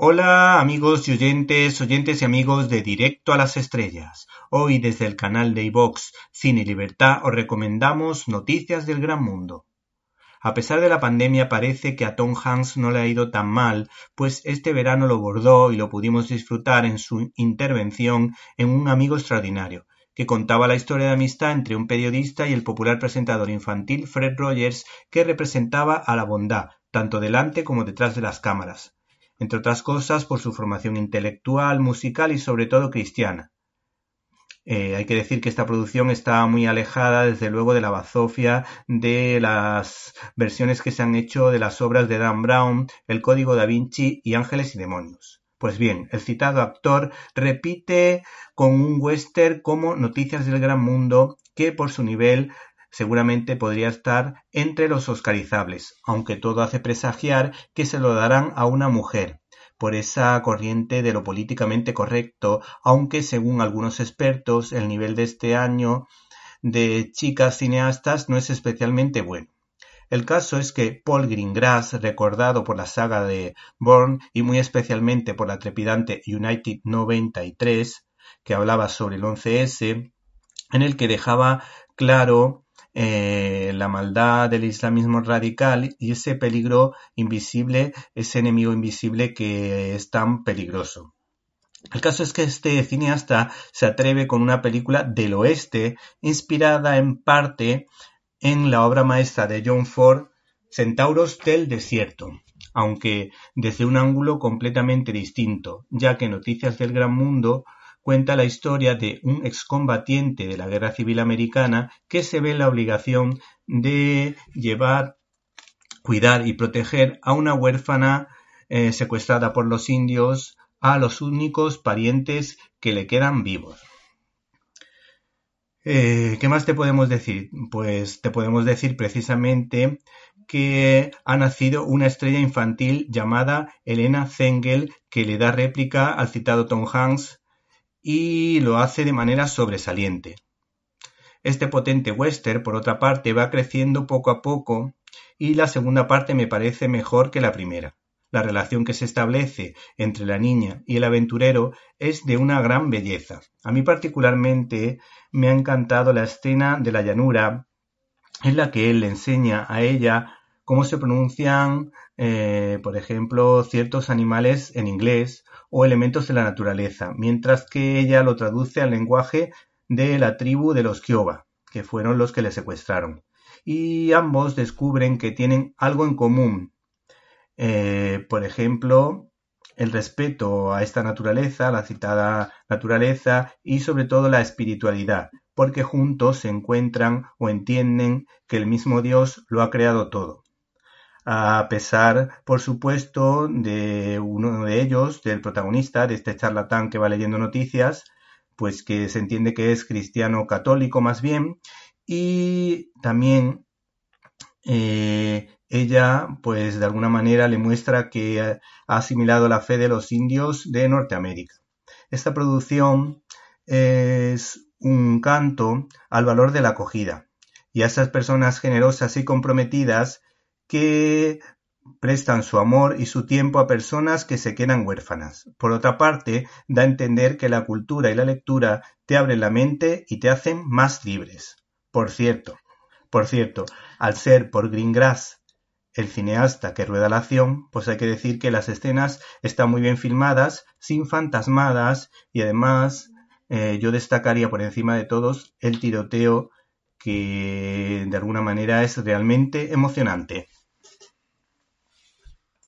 Hola amigos y oyentes, oyentes y amigos de Directo a las Estrellas. Hoy desde el canal de iVox Cine y Libertad os recomendamos Noticias del Gran Mundo. A pesar de la pandemia parece que a Tom Hanks no le ha ido tan mal, pues este verano lo bordó y lo pudimos disfrutar en su intervención en Un amigo extraordinario, que contaba la historia de amistad entre un periodista y el popular presentador infantil Fred Rogers, que representaba a la bondad, tanto delante como detrás de las cámaras entre otras cosas por su formación intelectual, musical y sobre todo cristiana. Eh, hay que decir que esta producción está muy alejada, desde luego, de la bazofia de las versiones que se han hecho de las obras de Dan Brown, El Código da Vinci y Ángeles y Demonios. Pues bien, el citado actor repite con un western como Noticias del Gran Mundo, que por su nivel seguramente podría estar entre los oscarizables, aunque todo hace presagiar que se lo darán a una mujer, por esa corriente de lo políticamente correcto, aunque según algunos expertos el nivel de este año de chicas cineastas no es especialmente bueno. El caso es que Paul Greengrass, recordado por la saga de Bourne y muy especialmente por la trepidante United 93, que hablaba sobre el 11S, en el que dejaba claro eh, la maldad del islamismo radical y ese peligro invisible, ese enemigo invisible que es tan peligroso. El caso es que este cineasta se atreve con una película del oeste inspirada en parte en la obra maestra de John Ford, Centauros del Desierto, aunque desde un ángulo completamente distinto, ya que Noticias del Gran Mundo cuenta la historia de un excombatiente de la Guerra Civil Americana que se ve en la obligación de llevar, cuidar y proteger a una huérfana eh, secuestrada por los indios a los únicos parientes que le quedan vivos. Eh, ¿Qué más te podemos decir? Pues te podemos decir precisamente que ha nacido una estrella infantil llamada Elena Zengel que le da réplica al citado Tom Hanks y lo hace de manera sobresaliente. Este potente western, por otra parte, va creciendo poco a poco y la segunda parte me parece mejor que la primera. La relación que se establece entre la niña y el aventurero es de una gran belleza. A mí particularmente me ha encantado la escena de la llanura en la que él le enseña a ella cómo se pronuncian, eh, por ejemplo, ciertos animales en inglés o elementos de la naturaleza, mientras que ella lo traduce al lenguaje de la tribu de los Kiowa, que fueron los que le secuestraron. Y ambos descubren que tienen algo en común. Eh, por ejemplo, el respeto a esta naturaleza, la citada naturaleza, y sobre todo la espiritualidad, porque juntos se encuentran o entienden que el mismo Dios lo ha creado todo a pesar, por supuesto, de uno de ellos, del protagonista, de este charlatán que va leyendo noticias, pues que se entiende que es cristiano católico más bien, y también eh, ella, pues de alguna manera le muestra que ha asimilado la fe de los indios de Norteamérica. Esta producción es un canto al valor de la acogida y a esas personas generosas y comprometidas que prestan su amor y su tiempo a personas que se quedan huérfanas. Por otra parte, da a entender que la cultura y la lectura te abren la mente y te hacen más libres. Por cierto, por cierto, al ser por Greengrass el cineasta que rueda la acción, pues hay que decir que las escenas están muy bien filmadas, sin fantasmadas y además eh, yo destacaría por encima de todos el tiroteo que de alguna manera es realmente emocionante.